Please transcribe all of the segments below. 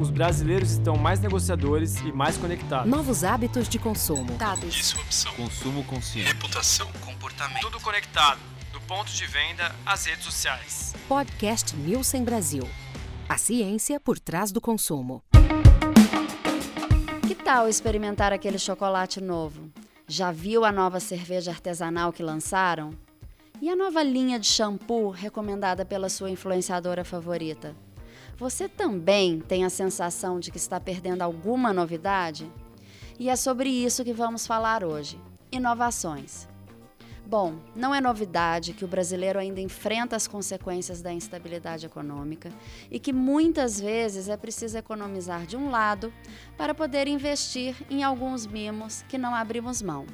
Os brasileiros estão mais negociadores e mais conectados. Novos hábitos de consumo. Dados. Disrupção. Consumo consciente. Reputação. Comportamento. Tudo conectado, do ponto de venda às redes sociais. Podcast Nielsen Brasil. A ciência por trás do consumo. Que tal experimentar aquele chocolate novo? Já viu a nova cerveja artesanal que lançaram? E a nova linha de shampoo recomendada pela sua influenciadora favorita? Você também tem a sensação de que está perdendo alguma novidade? E é sobre isso que vamos falar hoje: inovações. Bom, não é novidade que o brasileiro ainda enfrenta as consequências da instabilidade econômica e que muitas vezes é preciso economizar de um lado para poder investir em alguns mimos que não abrimos mão.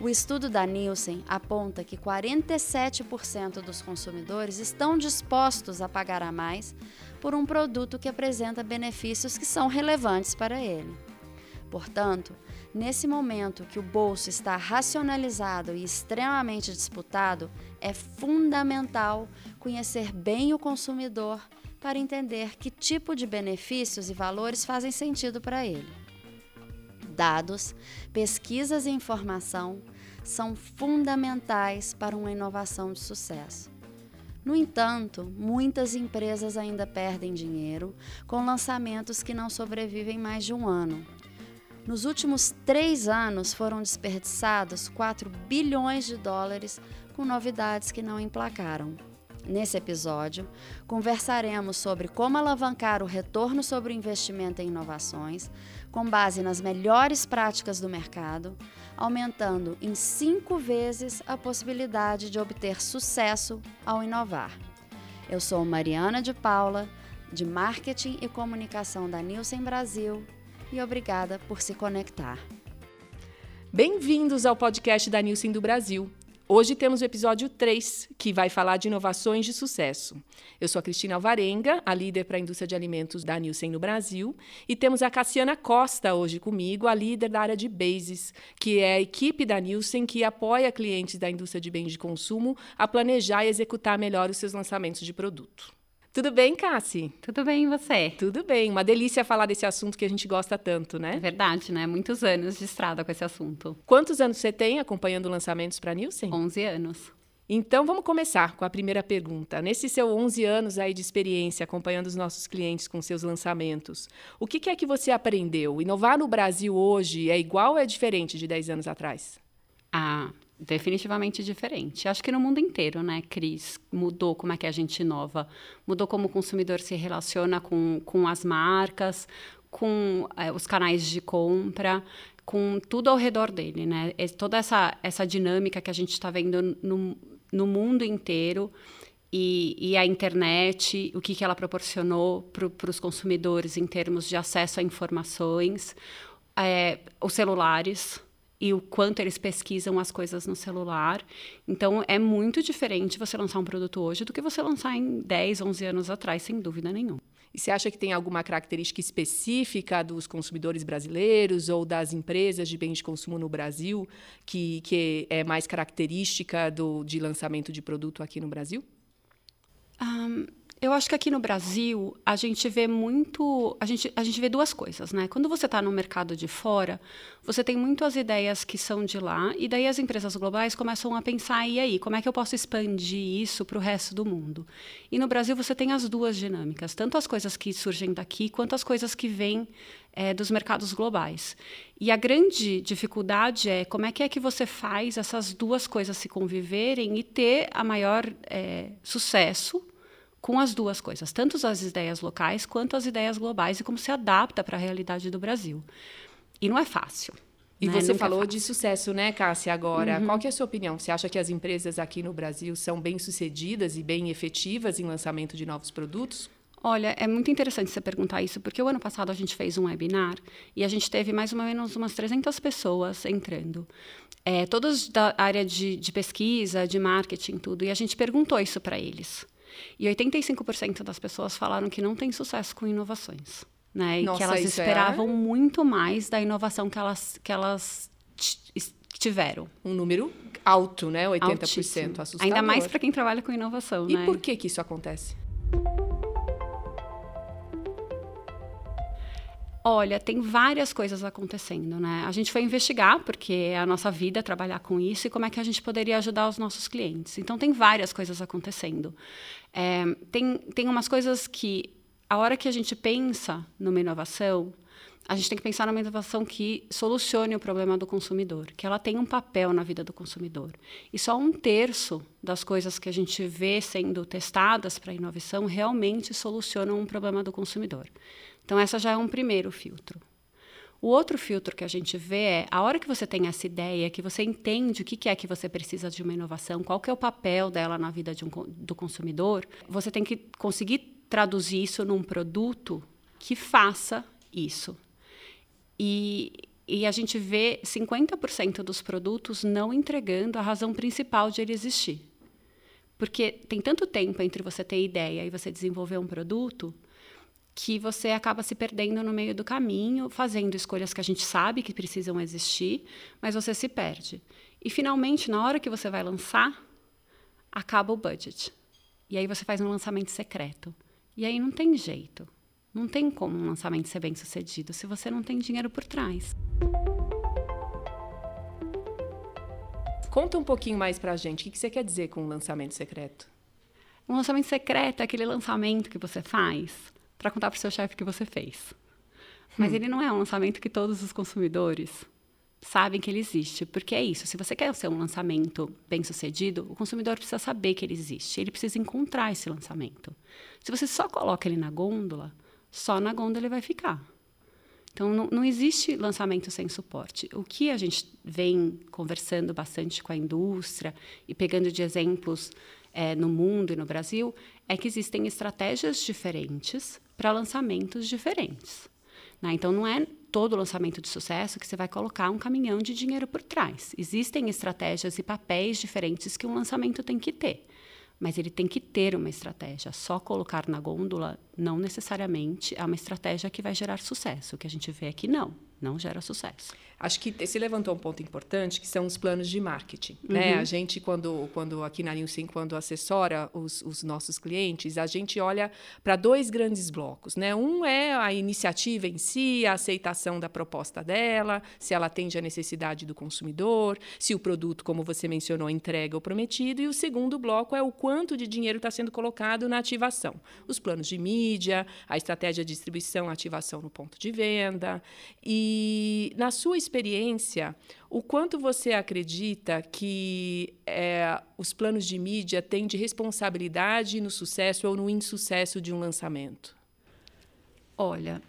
O estudo da Nielsen aponta que 47% dos consumidores estão dispostos a pagar a mais por um produto que apresenta benefícios que são relevantes para ele. Portanto, nesse momento que o bolso está racionalizado e extremamente disputado, é fundamental conhecer bem o consumidor para entender que tipo de benefícios e valores fazem sentido para ele. Dados, pesquisas e informação são fundamentais para uma inovação de sucesso. No entanto, muitas empresas ainda perdem dinheiro com lançamentos que não sobrevivem mais de um ano. Nos últimos três anos foram desperdiçados 4 bilhões de dólares com novidades que não emplacaram. Nesse episódio, conversaremos sobre como alavancar o retorno sobre o investimento em inovações, com base nas melhores práticas do mercado, aumentando em cinco vezes a possibilidade de obter sucesso ao inovar. Eu sou Mariana de Paula, de Marketing e Comunicação da Nielsen Brasil, e obrigada por se conectar. Bem-vindos ao podcast da Nielsen do Brasil. Hoje temos o episódio 3, que vai falar de inovações de sucesso. Eu sou a Cristina Alvarenga, a líder para a indústria de alimentos da Nielsen no Brasil, e temos a Cassiana Costa hoje comigo, a líder da área de Bases, que é a equipe da Nielsen que apoia clientes da indústria de bens de consumo a planejar e executar melhor os seus lançamentos de produto. Tudo bem, Cassi? Tudo bem, e você? Tudo bem. Uma delícia falar desse assunto que a gente gosta tanto, né? É verdade, né? Muitos anos de estrada com esse assunto. Quantos anos você tem acompanhando lançamentos para a Nielsen? 11 anos. Então, vamos começar com a primeira pergunta. Nesses seus 11 anos aí de experiência acompanhando os nossos clientes com seus lançamentos, o que, que é que você aprendeu? Inovar no Brasil hoje é igual ou é diferente de 10 anos atrás? Ah, definitivamente diferente. Acho que no mundo inteiro, né, Cris? Mudou como é que a gente inova. Mudou como o consumidor se relaciona com, com as marcas, com é, os canais de compra, com tudo ao redor dele, né? É toda essa, essa dinâmica que a gente está vendo no, no mundo inteiro. E, e, a internet, o que, que ela proporcionou para os consumidores em termos de acesso a informações, é, os celulares, e o quanto eles pesquisam as coisas no celular. Então, é muito diferente você lançar um produto hoje do que você lançar em 10, 11 anos atrás, sem dúvida nenhuma. E você acha que tem alguma característica específica dos consumidores brasileiros ou das empresas de bens de consumo no Brasil que, que é mais característica do, de lançamento de produto aqui no Brasil? Um, eu acho que aqui no Brasil a gente vê muito. A gente, a gente vê duas coisas, né? Quando você está no mercado de fora, você tem muito as ideias que são de lá, e daí as empresas globais começam a pensar: e aí, como é que eu posso expandir isso para o resto do mundo? E no Brasil você tem as duas dinâmicas, tanto as coisas que surgem daqui, quanto as coisas que vêm é, dos mercados globais. E a grande dificuldade é como é que é que você faz essas duas coisas se conviverem e ter a maior é, sucesso com as duas coisas, tanto as ideias locais quanto as ideias globais e como se adapta para a realidade do Brasil. E não é fácil. E né? você Nunca é falou é de sucesso, né, Cássia, agora. Uhum. Qual que é a sua opinião? Você acha que as empresas aqui no Brasil são bem-sucedidas e bem efetivas em lançamento de novos produtos? Olha, é muito interessante você perguntar isso, porque o ano passado a gente fez um webinar e a gente teve mais ou menos umas 300 pessoas entrando. É, todos da área de, de pesquisa, de marketing, tudo. E a gente perguntou isso para eles. E 85% das pessoas falaram que não tem sucesso com inovações. Né? E Nossa, que elas esperavam é... muito mais da inovação que elas, que elas tiveram. Um número alto, né? 80%. Altíssimo. Assustador. Ainda mais para quem trabalha com inovação. E né? por que, que isso acontece? Olha, tem várias coisas acontecendo, né? A gente foi investigar, porque é a nossa vida trabalhar com isso, e como é que a gente poderia ajudar os nossos clientes. Então, tem várias coisas acontecendo. É, tem, tem umas coisas que, a hora que a gente pensa numa inovação, a gente tem que pensar numa inovação que solucione o problema do consumidor, que ela tenha um papel na vida do consumidor. E só um terço das coisas que a gente vê sendo testadas para inovação realmente solucionam um problema do consumidor. Então, essa já é um primeiro filtro. O outro filtro que a gente vê é a hora que você tem essa ideia, que você entende o que é que você precisa de uma inovação, qual que é o papel dela na vida um, do consumidor, você tem que conseguir traduzir isso num produto que faça isso. E, e a gente vê 50% dos produtos não entregando a razão principal de ele existir. Porque tem tanto tempo entre você ter ideia e você desenvolver um produto que você acaba se perdendo no meio do caminho, fazendo escolhas que a gente sabe que precisam existir, mas você se perde. E finalmente, na hora que você vai lançar, acaba o budget. E aí você faz um lançamento secreto. E aí não tem jeito. Não tem como um lançamento ser bem sucedido se você não tem dinheiro por trás. Conta um pouquinho mais pra gente. O que você quer dizer com um lançamento secreto? Um lançamento secreto é aquele lançamento que você faz para contar para o seu chefe que você fez. Mas hum. ele não é um lançamento que todos os consumidores sabem que ele existe, porque é isso. Se você quer ser um lançamento bem sucedido, o consumidor precisa saber que ele existe. Ele precisa encontrar esse lançamento. Se você só coloca ele na gôndola, só na gôndola ele vai ficar. Então, não, não, existe lançamento sem suporte. O que a gente vem conversando bastante com a indústria e pegando de exemplos é, no mundo e no Brasil é que existem estratégias diferentes para lançamentos diferentes. Né? Então, não é todo lançamento de sucesso que você vai colocar um caminhão de dinheiro por trás. Existem estratégias e papéis diferentes que um lançamento tem que ter. Mas ele tem que ter uma estratégia. Só colocar na gôndola não necessariamente é uma estratégia que vai gerar sucesso. O que a gente vê aqui, não não gera sucesso. Acho que você levantou um ponto importante, que são os planos de marketing. Uhum. Né? A gente, quando, quando aqui na Nilson, quando assessora os, os nossos clientes, a gente olha para dois grandes blocos. Né? Um é a iniciativa em si, a aceitação da proposta dela, se ela atende à necessidade do consumidor, se o produto, como você mencionou, entrega o prometido. E o segundo bloco é o quanto de dinheiro está sendo colocado na ativação. Os planos de mídia, a estratégia de distribuição, ativação no ponto de venda. E e, na sua experiência, o quanto você acredita que é, os planos de mídia têm de responsabilidade no sucesso ou no insucesso de um lançamento? Olha,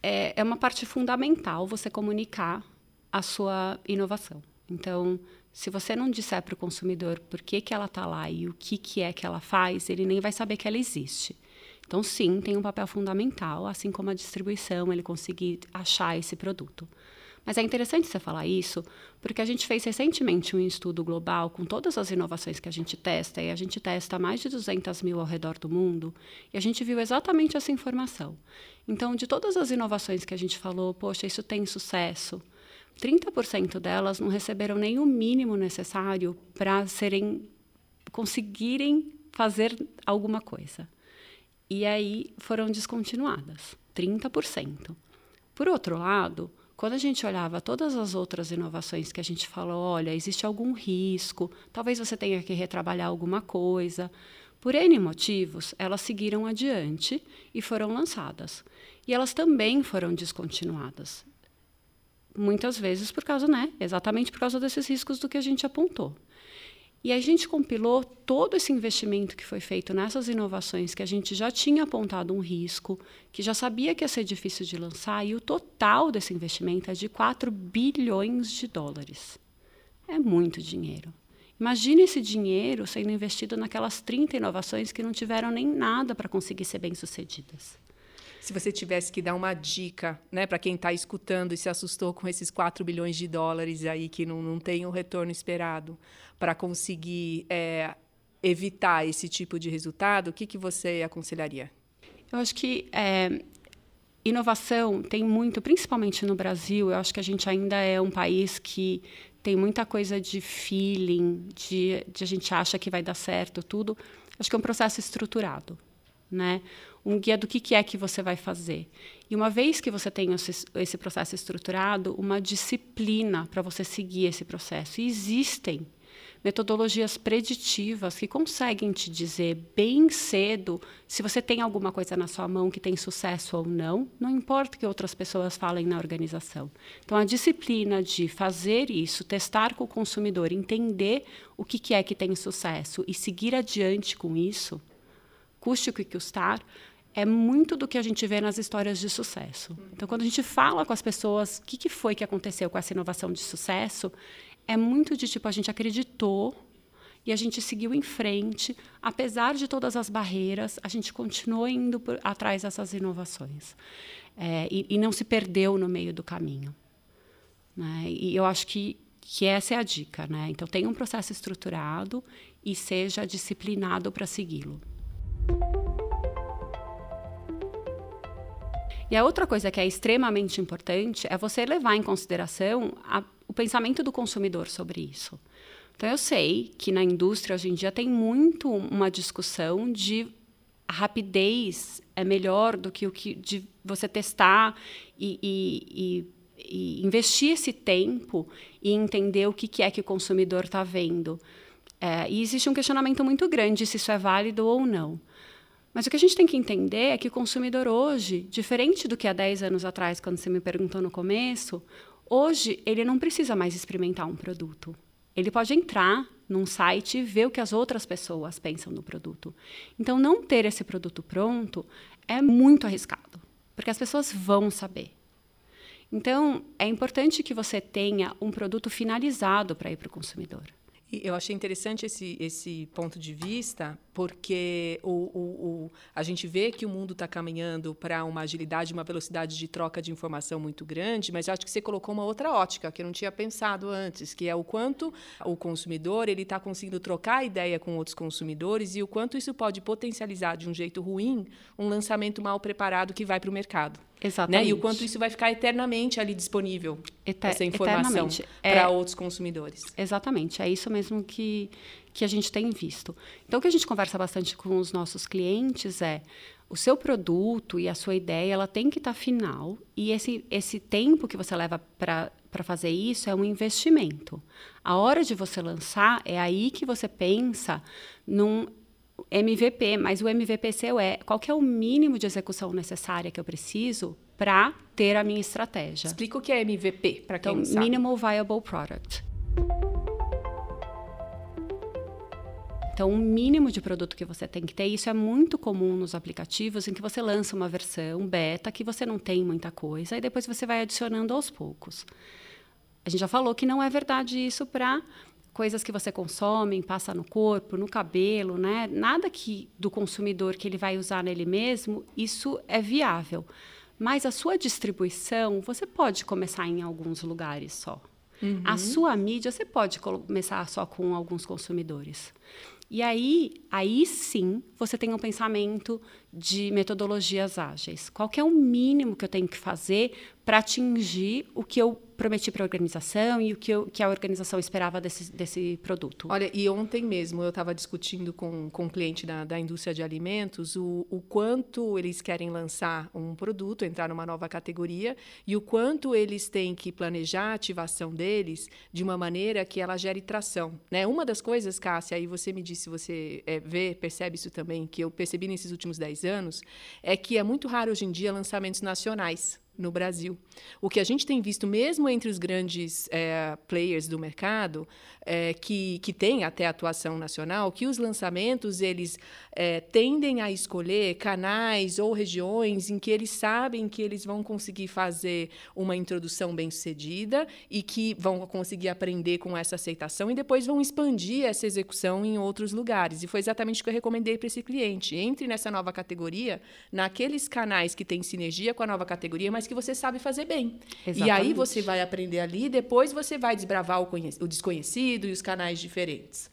é, é uma parte fundamental você comunicar a sua inovação. Então, se você não disser para o consumidor por que, que ela está lá e o que, que é que ela faz, ele nem vai saber que ela existe. Então, sim, tem um papel fundamental, assim como a distribuição, ele conseguir achar esse produto. Mas é interessante você falar isso, porque a gente fez recentemente um estudo global com todas as inovações que a gente testa, e a gente testa mais de 200 mil ao redor do mundo, e a gente viu exatamente essa informação. Então, de todas as inovações que a gente falou, poxa, isso tem sucesso, 30% delas não receberam nem o mínimo necessário para serem conseguirem fazer alguma coisa e aí foram descontinuadas, 30%. Por outro lado, quando a gente olhava todas as outras inovações que a gente falou, olha, existe algum risco, talvez você tenha que retrabalhar alguma coisa. Por N motivos, elas seguiram adiante e foram lançadas. E elas também foram descontinuadas. Muitas vezes por causa, né? Exatamente por causa desses riscos do que a gente apontou. E a gente compilou todo esse investimento que foi feito nessas inovações, que a gente já tinha apontado um risco, que já sabia que ia ser difícil de lançar, e o total desse investimento é de 4 bilhões de dólares. É muito dinheiro. Imagine esse dinheiro sendo investido naquelas 30 inovações que não tiveram nem nada para conseguir ser bem-sucedidas se você tivesse que dar uma dica né, para quem está escutando e se assustou com esses 4 bilhões de dólares aí que não, não tem o retorno esperado para conseguir é, evitar esse tipo de resultado, o que, que você aconselharia? Eu acho que é, inovação tem muito, principalmente no Brasil, eu acho que a gente ainda é um país que tem muita coisa de feeling, de, de a gente acha que vai dar certo tudo. Acho que é um processo estruturado. Né? Um guia do que, que é que você vai fazer. E uma vez que você tem esse, processo estruturado, uma disciplina para você seguir esse processo. E existem metodologias preditivas que conseguem te dizer bem cedo se você tem alguma coisa na sua mão que tem sucesso ou não, não importa o que outras pessoas falem na organização. Então, a disciplina de fazer isso, testar com o consumidor, entender o que, que é que tem sucesso e seguir adiante com isso, custe o que custar, é muito do que a gente vê nas histórias de sucesso. Então, quando a gente fala com as pessoas o que, que foi que aconteceu com essa inovação de sucesso, é muito de tipo, a gente acreditou e a gente seguiu em frente, apesar de todas as barreiras, a gente continuou indo por, atrás dessas inovações. É, e, e, não se perdeu no meio do caminho. Né? E eu acho que, que essa é a dica. Né? Então, tenha um processo estruturado e seja disciplinado para segui-lo. E a outra coisa que é extremamente importante é você levar em consideração a, o pensamento do consumidor sobre isso. Então, eu sei que na indústria hoje em dia tem muito uma discussão de a rapidez é melhor do que o que de você testar e, e, e, e investir esse tempo e entender o que, que é que o consumidor está vendo. É, e existe um questionamento muito grande se isso é válido ou não. Mas o que a gente tem que entender é que o consumidor hoje, diferente do que há 10 anos atrás, quando você me perguntou no começo, hoje ele não precisa mais experimentar um produto. Ele pode entrar num site e ver o que as outras pessoas pensam do produto. Então, não ter esse produto pronto é muito arriscado, porque as pessoas vão saber. Então, é importante que você tenha um produto finalizado para ir para o consumidor. Eu achei interessante esse, esse ponto de vista, porque o, o, o a gente vê que o mundo está caminhando para uma agilidade, uma velocidade de troca de informação muito grande, mas acho que você colocou uma outra ótica que eu não tinha pensado antes, que é o quanto o consumidor ele está conseguindo trocar ideia com outros consumidores e o quanto isso pode potencializar de um jeito ruim um lançamento mal preparado que vai para o mercado. Exatamente. Né? E o quanto isso vai ficar eternamente ali disponível, Eter essa informação para é, outros consumidores. Exatamente, é isso mesmo que, que a gente tem visto. Então, o que a gente conversa bastante com os nossos clientes é o seu produto e a sua ideia, ela tem que estar tá final e esse, esse tempo que você leva para fazer isso é um investimento. A hora de você lançar, é aí que você pensa num MVP, mas o MVP seu é qual que é o mínimo de execução necessária que eu preciso para ter a minha estratégia. Explica o que é MVP para quem então, não sabe. Minimal Viable Product. Então, o mínimo de produto que você tem que ter, isso é muito comum nos aplicativos em que você lança uma versão beta que você não tem muita coisa e depois você vai adicionando aos poucos. A gente já falou que não é verdade isso para coisas que você consome, passa no corpo, no cabelo, né? Nada que do consumidor que ele vai usar nele mesmo, isso é viável. Mas a sua distribuição, você pode começar em alguns lugares só. Uhum. A sua mídia, você pode começar só com alguns consumidores. E aí, aí sim, você tem um pensamento de metodologias ágeis. Qual é o mínimo que eu tenho que fazer para atingir o que eu prometi para a organização e o que, eu, que, a organização esperava desse, desse produto. Olha, e ontem mesmo eu estava discutindo com, com um cliente da, da indústria de alimentos o, o quanto eles querem lançar um produto, entrar numa nova categoria, e o quanto eles têm que planejar a ativação deles de uma maneira que ela gere tração. Né? Uma das coisas, Cássia, aí você me disse, você é, vê, percebe isso também, que eu percebi nesses últimos 10 anos, é que é muito raro hoje em dia lançamentos nacionais no Brasil. O que a gente tem visto, mesmo entre os grandes é, players do mercado, é, que, que tem até atuação nacional, que os lançamentos eles é, tendem a escolher canais ou regiões em que eles sabem que eles vão conseguir fazer uma introdução bem sucedida e que vão conseguir aprender com essa aceitação e depois vão expandir essa execução em outros lugares. E foi exatamente o que eu recomendei para esse cliente. Entre nessa nova categoria, naqueles canais que têm sinergia com a nova categoria, mas que você sabe fazer bem. Exatamente. E aí você vai aprender ali, depois você vai desbravar o, o desconhecido e os canais diferentes.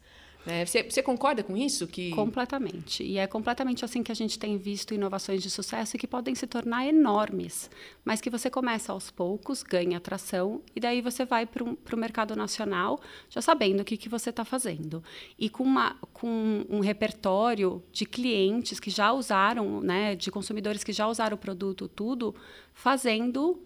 Né? Você, você, concorda com isso? Que... Completamente. E é completamente assim que a gente tem visto inovações de sucesso que podem se tornar enormes, mas que você começa aos poucos, ganha atração, e daí você vai para o mercado nacional já sabendo o que, que você está fazendo. E com, uma, com um repertório de clientes que já usaram, né, de consumidores que já usaram o produto, tudo, fazendo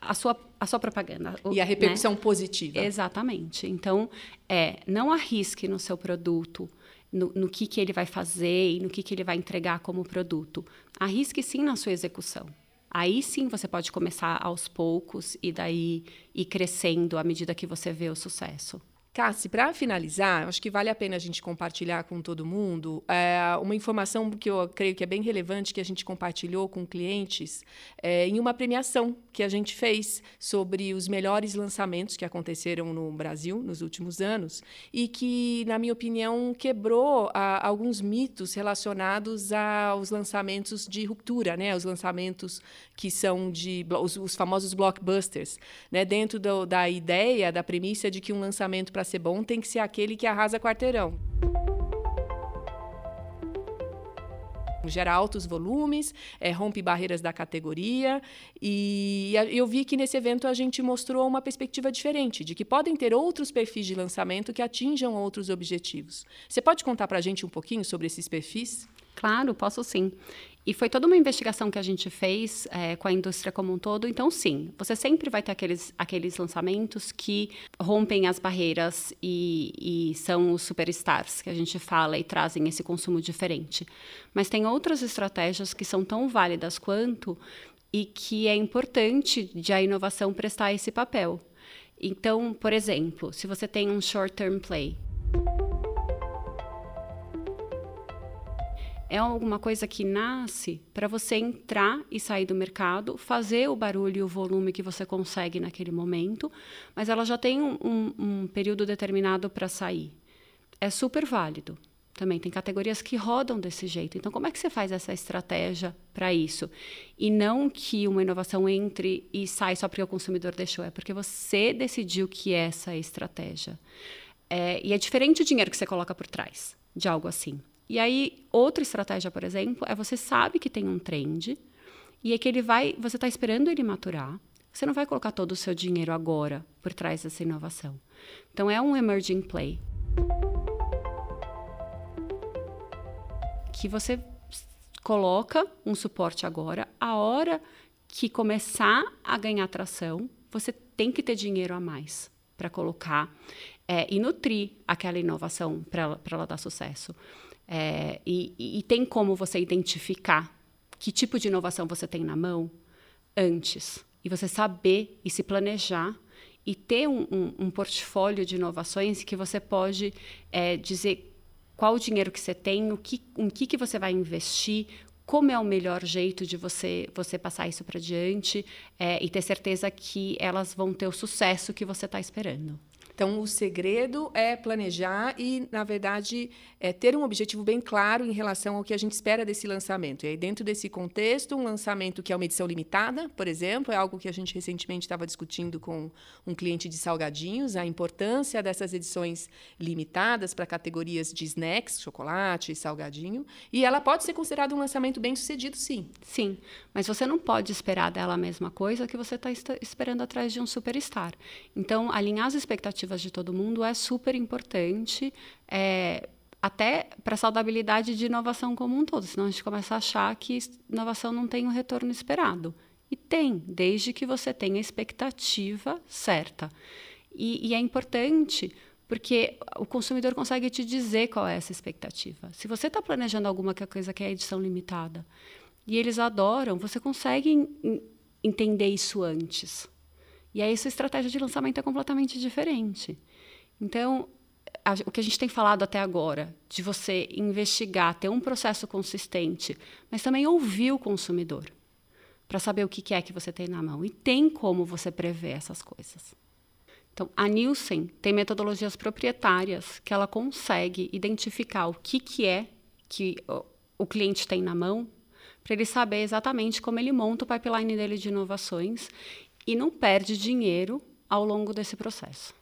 a sua, a sua propaganda. E a repercussão né? positiva. Exatamente. Então, é, não arrisque no seu produto, no, no, que, que ele vai fazer e no que, que ele vai entregar como produto. Arrisque sim na sua execução. Aí sim você pode começar aos poucos e daí ir crescendo à medida que você vê o sucesso. Cassi, para finalizar, acho que vale a pena a gente compartilhar com todo mundo é, uma informação que eu creio que é bem relevante, que a gente compartilhou com clientes é, em uma premiação que a gente fez sobre os melhores lançamentos que aconteceram no Brasil nos últimos anos e que, na minha opinião, quebrou a, alguns mitos relacionados aos lançamentos de ruptura, né? os lançamentos que são de os, os famosos blockbusters, né? dentro do, da ideia, da premissa de que um lançamento para ser bom, tem que ser aquele que arrasa quarteirão. gera altos volumes, é, rompe barreiras da categoria. E eu vi que nesse evento a gente mostrou uma perspectiva diferente, de que podem ter outros perfis de lançamento que atinjam outros objetivos. Você pode contar para a gente um pouquinho sobre esses perfis? Claro, posso sim. E foi toda uma investigação que a gente fez é, com a indústria como um todo. Então, sim, você sempre vai ter aqueles, aqueles lançamentos que rompem as barreiras e, e são os superstars que a gente fala e trazem esse consumo diferente. Mas tem outras estratégias que são tão válidas quanto e que é importante de a inovação prestar esse papel. Então, por exemplo, se você tem um short-term play, é alguma coisa que nasce para você entrar e sair do mercado, fazer o barulho e o volume que você consegue naquele momento, mas ela já tem um, um, período determinado para sair. É super válido. Também tem categorias que rodam desse jeito. Então, como é que você faz essa estratégia para isso? E não que uma inovação entre e sai só porque o consumidor deixou, é porque você decidiu que é essa estratégia. É, e é diferente o dinheiro que você coloca por trás de algo assim. E aí, outra estratégia, por exemplo, é você sabe que tem um trend e é que ele vai, você está esperando ele maturar. Você não vai colocar todo o seu dinheiro agora por trás dessa inovação. Então, é um emerging play. Que você coloca um suporte agora, a hora que começar a ganhar tração, você tem que ter dinheiro a mais para colocar é, e nutrir aquela inovação para ela dar sucesso. É, e, e, tem como você identificar que tipo de inovação você tem na mão antes. E você saber e se planejar e ter um, um, um portfólio de inovações que você pode é, dizer qual o dinheiro que você tem, o que, em que, que você vai investir, como é o melhor jeito de você, você passar isso para diante é, e ter certeza que elas vão ter o sucesso que você está esperando. Então, o segredo é planejar e, na verdade, é ter um objetivo bem claro em relação ao que a gente espera desse lançamento. E aí, dentro desse contexto, um lançamento que é uma edição limitada, por exemplo, é algo que a gente recentemente estava discutindo com um cliente de salgadinhos, a importância dessas edições limitadas para categorias de snacks, chocolate, salgadinho. E ela pode ser considerada um lançamento bem sucedido, sim. Sim, mas você não pode esperar dela a mesma coisa que você está esperando atrás de um superstar. Então, alinhar as expectativas expectativas de todo mundo é super importante, é, até para a saudabilidade de inovação como um todo, senão a gente começa a achar que inovação não tem o retorno esperado. E tem, desde que você tenha a expectativa certa. E, e é importante porque o consumidor consegue te dizer qual é essa expectativa. Se você está planejando alguma coisa que é edição limitada e eles adoram, você consegue entender isso antes. E aí sua estratégia de lançamento é completamente diferente. Então, a, o que a gente tem falado até agora, de você investigar, ter um processo consistente, mas também ouvir o consumidor, para saber o que é que você tem na mão. E tem como você prever essas coisas. Então, a Nielsen tem metodologias proprietárias que ela consegue identificar o que, que é que o cliente tem na mão, para ele saber exatamente como ele monta o pipeline dele de inovações e não perde dinheiro ao longo desse processo.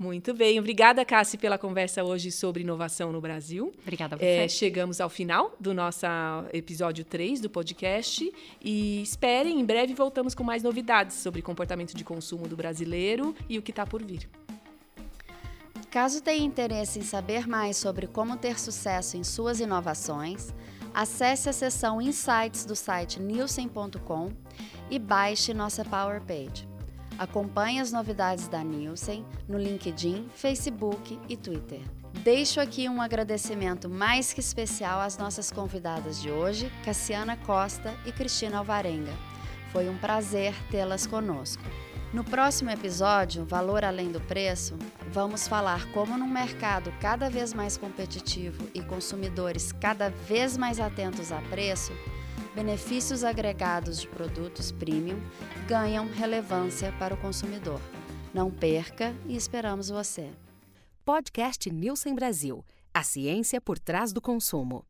Muito bem. Obrigada, Cassi, pela conversa hoje sobre inovação no Brasil. Obrigada a você. É, chegamos ao final do nosso episódio 3 do podcast e esperem, em breve voltamos com mais novidades sobre comportamento de consumo do brasileiro e o que está por vir. Caso tenha interesse em saber mais sobre como ter sucesso em suas inovações, acesse a seção Insights do site nielsen.com e baixe nossa Power Page. Acompanhe as novidades da Nielsen no LinkedIn, Facebook e Twitter. Deixo aqui um agradecimento mais que especial às nossas convidadas de hoje, Cassiana Costa e Cristina Alvarenga. Foi um prazer tê-las conosco. No próximo episódio, Valor Além do Preço, vamos falar como num mercado cada vez mais competitivo e consumidores cada vez mais atentos a preço, benefícios agregados de produtos premium ganham relevância para o consumidor. Não perca e esperamos você. Podcast Nielsen Brasil. A ciência por trás do consumo.